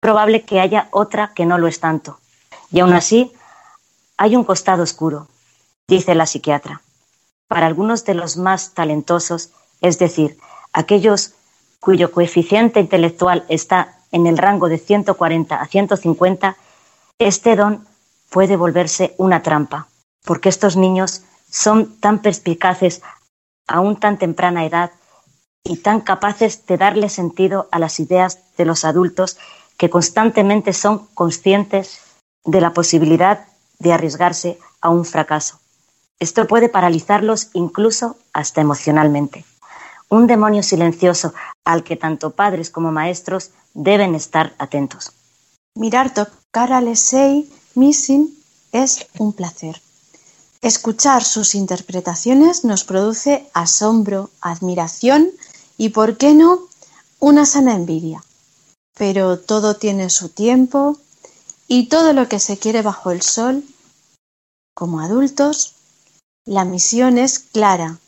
probable que haya otra que no lo es tanto. Y aún así, hay un costado oscuro, dice la psiquiatra. Para algunos de los más talentosos, es decir, aquellos cuyo coeficiente intelectual está en el rango de 140 a 150, este don puede volverse una trampa, porque estos niños son tan perspicaces a un tan temprana edad y tan capaces de darle sentido a las ideas de los adultos que constantemente son conscientes de la posibilidad de arriesgarse a un fracaso. Esto puede paralizarlos incluso hasta emocionalmente. Un demonio silencioso al que tanto padres como maestros deben estar atentos. Mirar tocar a Lesey Missing es un placer. Escuchar sus interpretaciones nos produce asombro, admiración y, por qué no, una sana envidia pero todo tiene su tiempo y todo lo que se quiere bajo el sol, como adultos, la misión es clara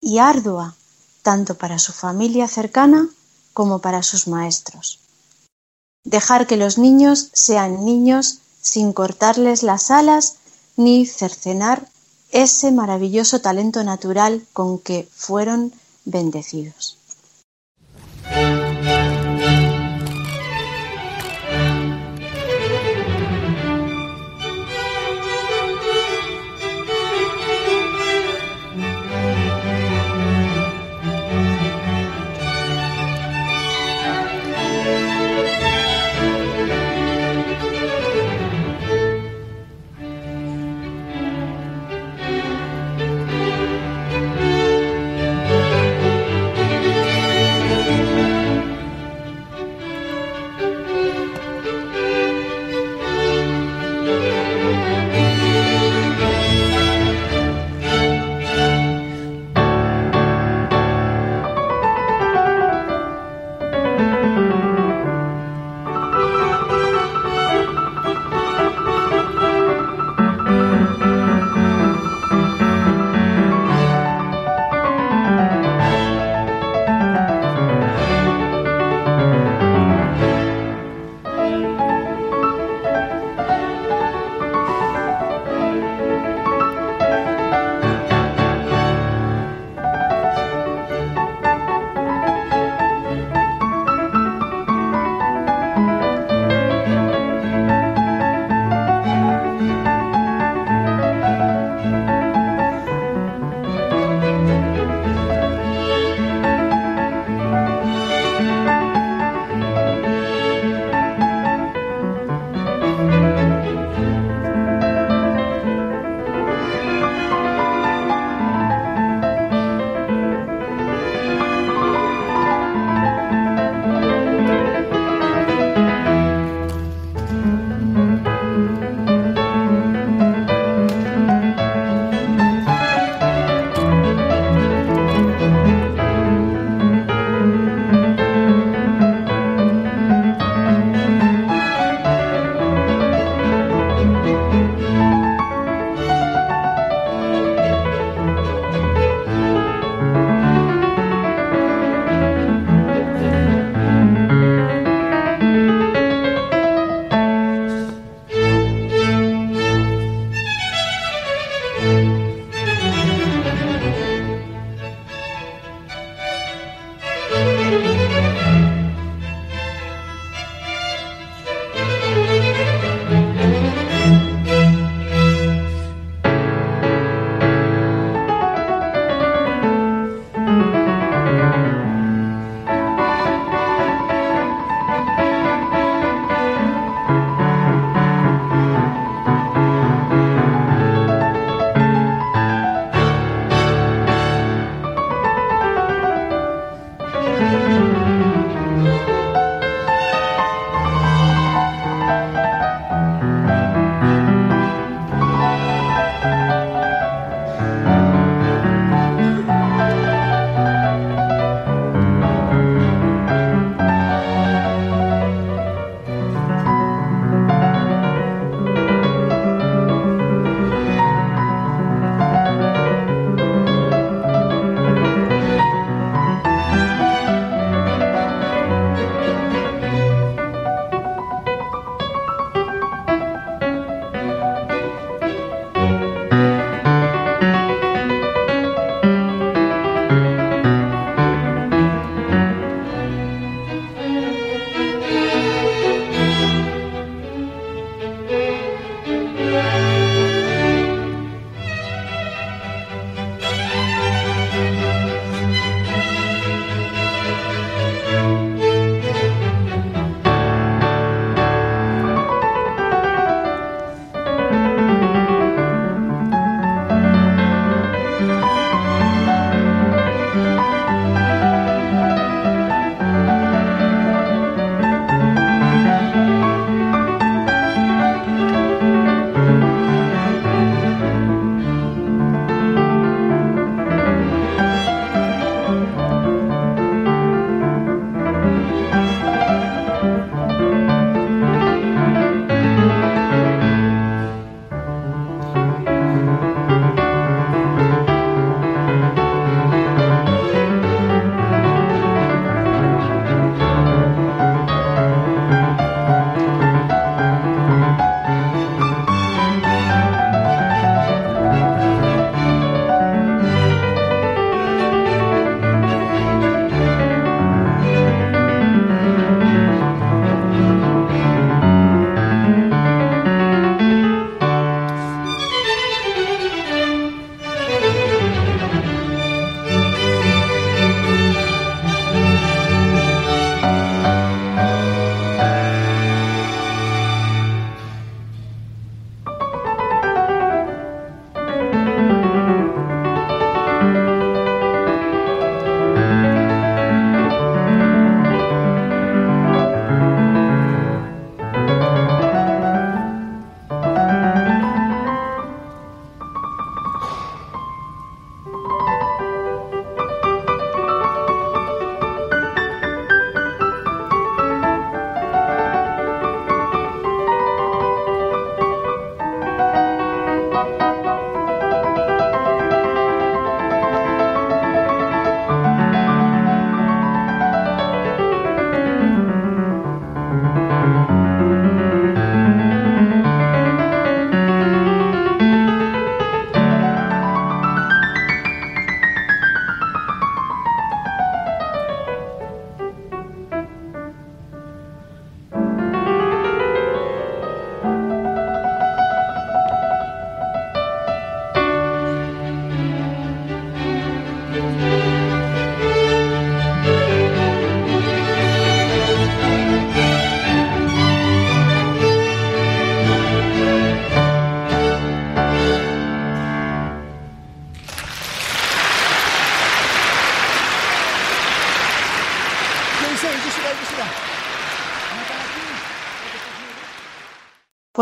y ardua, tanto para su familia cercana como para sus maestros. Dejar que los niños sean niños sin cortarles las alas ni cercenar ese maravilloso talento natural con que fueron bendecidos.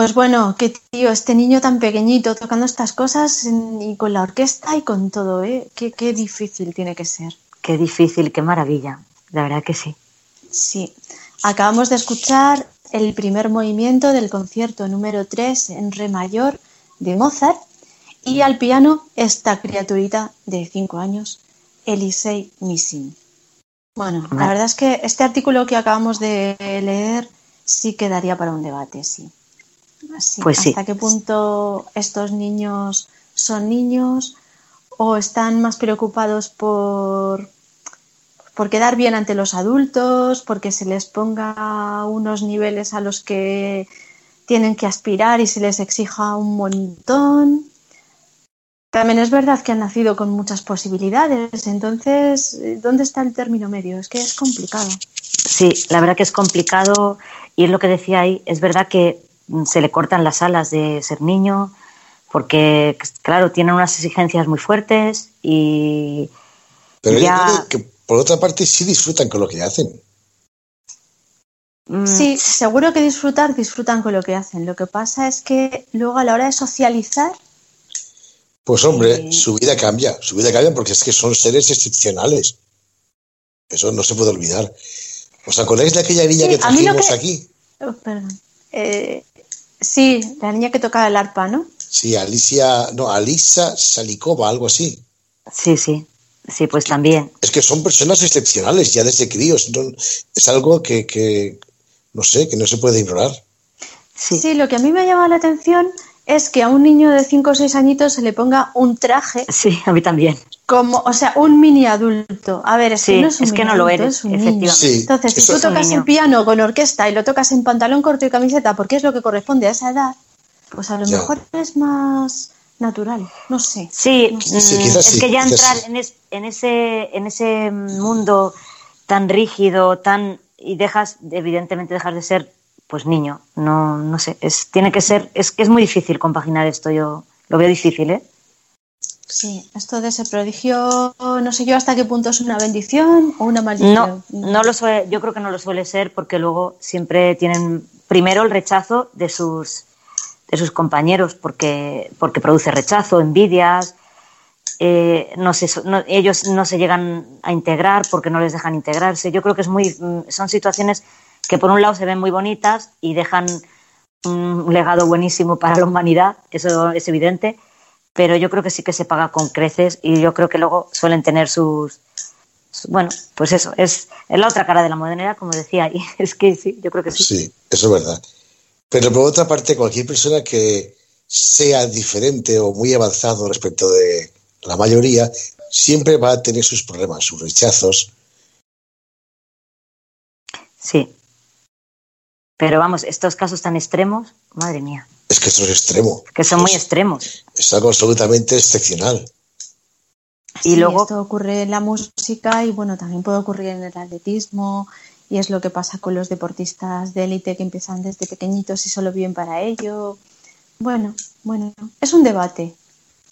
Pues bueno, qué tío, este niño tan pequeñito tocando estas cosas y con la orquesta y con todo, ¿eh? Qué, qué difícil tiene que ser. Qué difícil, qué maravilla. La verdad que sí. Sí. Acabamos de escuchar el primer movimiento del concierto número 3 en re mayor de Mozart y al piano esta criaturita de 5 años, Elisei Missing. Bueno, la verdad es que este artículo que acabamos de leer sí quedaría para un debate, sí. Pues sí. ¿Hasta qué punto estos niños son niños o están más preocupados por, por quedar bien ante los adultos, porque se les ponga unos niveles a los que tienen que aspirar y se les exija un montón? También es verdad que han nacido con muchas posibilidades, entonces, ¿dónde está el término medio? Es que es complicado. Sí, la verdad que es complicado y es lo que decía ahí. Es verdad que se le cortan las alas de ser niño porque, claro, tienen unas exigencias muy fuertes y Pero yo ya... creo que por otra parte sí disfrutan con lo que hacen. mm, Sí, seguro que disfrutar, disfrutan con lo que hacen. Lo que pasa es que luego a la hora de socializar, Pues hombre, su vida cambia, su vida cambia porque es que son seres excepcionales. Eso no se puede olvidar. ¿Os acordáis de aquella niña Sí, que a mí lo trajimos que- aquí? oh, perdón, Eh, sí, la niña que tocaba el arpa, ¿no? Sí, Alicia, no, Alisa Salikova, algo así. Sí, sí, sí, pues también. Es que son personas excepcionales ya desde críos. no- es algo que, que, no sé, que no se puede ignorar. Sí. lo que a mí me ha llamado la atención es que a un niño de 5 o 6 añitos se le ponga un traje. Sí, a mí también. Como, o sea, un mini adulto. A ver, es Sí, que no es un es que no lo eres, es un niño. efectivamente. Sí, Entonces, si tú tocas el piano con orquesta y lo tocas en pantalón corto y camiseta porque es lo que corresponde a esa edad, pues a lo Ya. mejor es más natural. No sé. Sí, No es que ya entrar en, es- en ese en ese mundo tan rígido, tan y dejas evidentemente dejas de ser pues niño, no no sé, es tiene que ser es que es muy difícil compaginar esto, yo lo veo difícil, ¿eh? Sí, esto de ese prodigio, no sé yo hasta qué punto es una bendición o una No, maldición. no lo suele, yo creo que no lo suele ser porque luego siempre tienen primero el rechazo de sus de sus compañeros porque porque produce rechazo, envidias, eh, no no- ellos no se llegan a integrar porque no les dejan integrarse. Yo creo que es muy mm, son situaciones que por un lado se ven muy bonitas y dejan un legado buenísimo para la humanidad, eso es evidente, pero yo creo que sí que se paga con creces y yo creo que luego suelen tener sus, su- bueno, pues eso, es, es la otra cara de la modernidad, como decía, y es que sí, yo creo que sí. Sí, eso es verdad. Pero por otra parte, cualquier persona que sea diferente o muy avanzado respecto de la mayoría, siempre va a tener sus problemas, sus rechazos. Sí. Pero vamos, estos casos tan extremos, madre mía, Es que esto es extremo. que son muy extremos. Es algo absolutamente excepcional. Y Sí, luego- esto ocurre en la música y bueno, también puede ocurrir en el atletismo y es lo que pasa con los deportistas de élite que empiezan desde pequeñitos y solo viven para ello. Bueno, bueno, es un debate.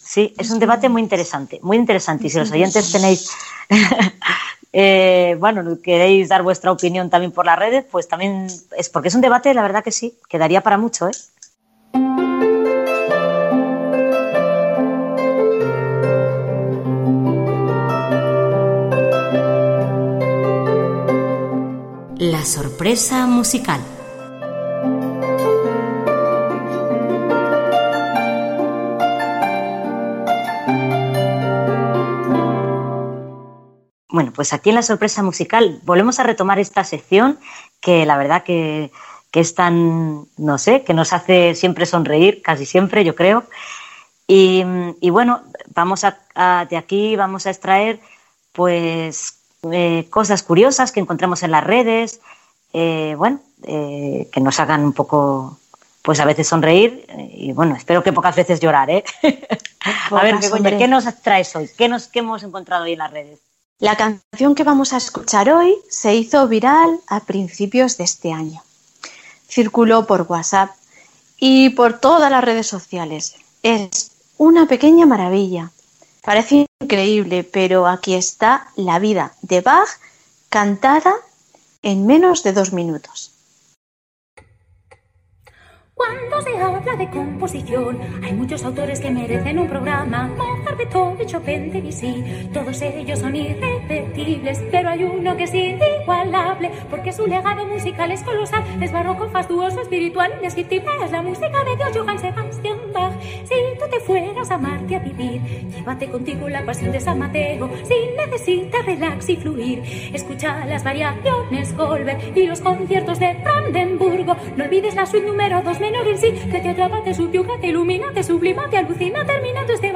Sí, es un debate muy interesante, muy interesante. Y si los oyentes tenéis, eh, bueno, queréis dar vuestra opinión también por las redes, pues también es porque es un debate, la verdad que sí, que daría para mucho, ¿eh? La sorpresa musical. Bueno, pues aquí en la sorpresa musical volvemos a retomar esta sección que la verdad que, que es tan, no sé, que nos hace siempre sonreír, casi siempre, yo creo. Y, y bueno, vamos a, a- de aquí vamos a extraer pues eh, cosas curiosas que encontremos en las redes, eh, bueno, eh, que nos hagan un poco, pues a veces sonreír y bueno, espero que pocas veces llorar, ¿eh? a ver, Begoña. ¿qué nos traes hoy? ¿Qué, nos, ¿Qué hemos encontrado hoy en las redes? La canción que vamos a escuchar hoy se hizo viral a principios de este año. Circuló por WhatsApp y por todas las redes sociales. Es una pequeña maravilla. Parece increíble, pero aquí está la vida de Bach cantada en menos de dos minutos. Cuando se habla de composición, hay muchos autores que merecen un programa. Mozart, Beethoven, Chopin, Debussy, todos ellos son irrepetibles, pero hay uno que es inigualable, porque su legado musical es colosal, es barroco, fastuoso, espiritual, indescriptible, es la música de Dios, Johann Sebastian Bach. Si tú te fueras a Marte a vivir, llévate contigo la pasión de San Mateo, si necesitas relax y fluir, escucha las variaciones Goldberg y los conciertos de Brandenburgo, no olvides la suite número 2 menor en que te atrapa, te subyuga, te ilumina, te sublima, te alucina, terminando este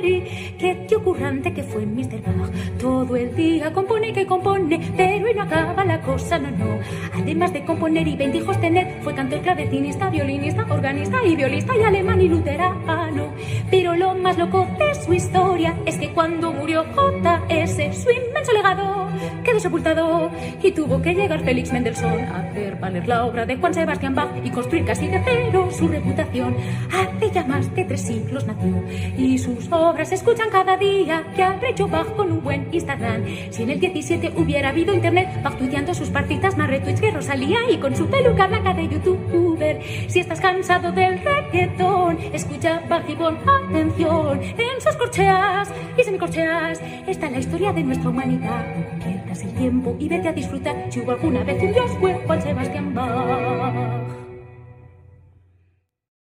batiri. Qué tío currante que fue Mr. Bach. Todo el día compone que compone, pero y no acaba la cosa, no, no. Además de componer y veinte hijos tener, fue cantor, clavecinista, violinista, organista y violista y alemán y luterano. Pero lo más loco de su historia es que cuando murió J.S., su inmenso legado quedó sepultado y tuvo que llegar Félix Mendelssohn a hacer valer la obra de Juan Sebastián Bach y construir casi de cero su reputación. Hace ya más de tres siglos nació y sus obras se escuchan cada día que ha hecho Bach con un buen Instagram. Si en el 17 hubiera habido internet, Bach tuiteando sus partitas más retweets que Rosalía y con su peluca blanca de youtuber. Si estás cansado del reggaetón, escucha Bach y pon atención en sus corcheas y semicorcheas. Está la historia de nuestra humanidad. No pierdas el tiempo y vete a disfrutar. Si hubo alguna vez un dios fue Juan Sebastián Bach.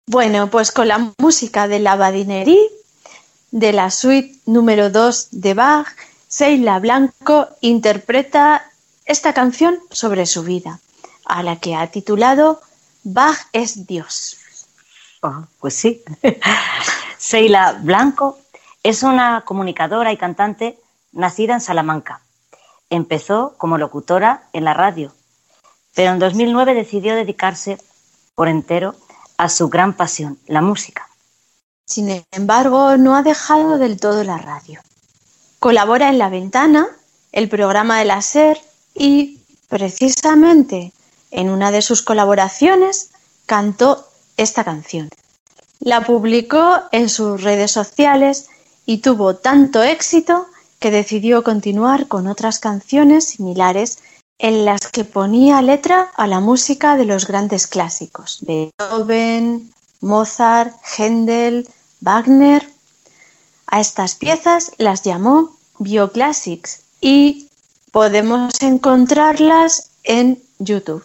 Bueno, pues con la música de la Badinerie, de la suite número 2 de Bach, Seila Blanco interpreta esta canción sobre su vida, a la que ha titulado Bach es Dios. Oh, pues sí. Seila Blanco es una comunicadora y cantante nacida en Salamanca. Empezó como locutora en la radio, pero en 2009 decidió dedicarse por entero a su gran pasión, la música. Sin embargo, no ha dejado del todo la radio. Colabora en La Ventana, el programa de la SER y, precisamente, en una de sus colaboraciones cantó esta canción. La publicó en sus redes sociales y tuvo tanto éxito que decidió continuar con otras canciones similares en las que ponía letra a la música de los grandes clásicos, Beethoven, Mozart, Händel, Wagner. A estas piezas las llamó Bioclassics y podemos encontrarlas en YouTube.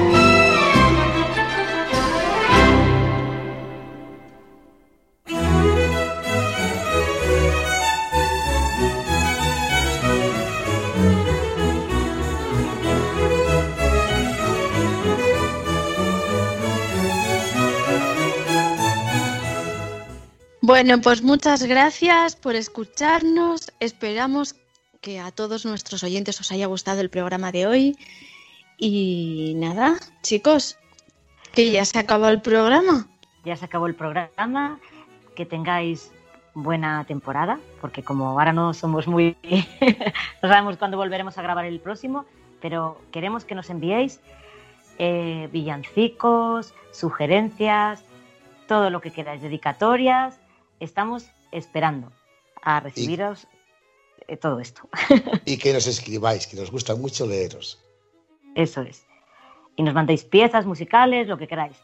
Bueno, pues muchas gracias por escucharnos. Esperamos que a todos nuestros oyentes os haya gustado el programa de hoy. Y nada, chicos, que ya se acabó el programa. Ya se acabó el programa. Que tengáis buena temporada, porque como ahora no somos muy... no sabemos cuándo volveremos a grabar el próximo, pero queremos que nos enviéis eh, villancicos, sugerencias, todo lo que queráis, dedicatorias. Estamos esperando a recibiros eh, todo esto. Y que nos escribáis, que nos gusta mucho leeros. Eso es. Y nos mandéis piezas musicales, lo que queráis.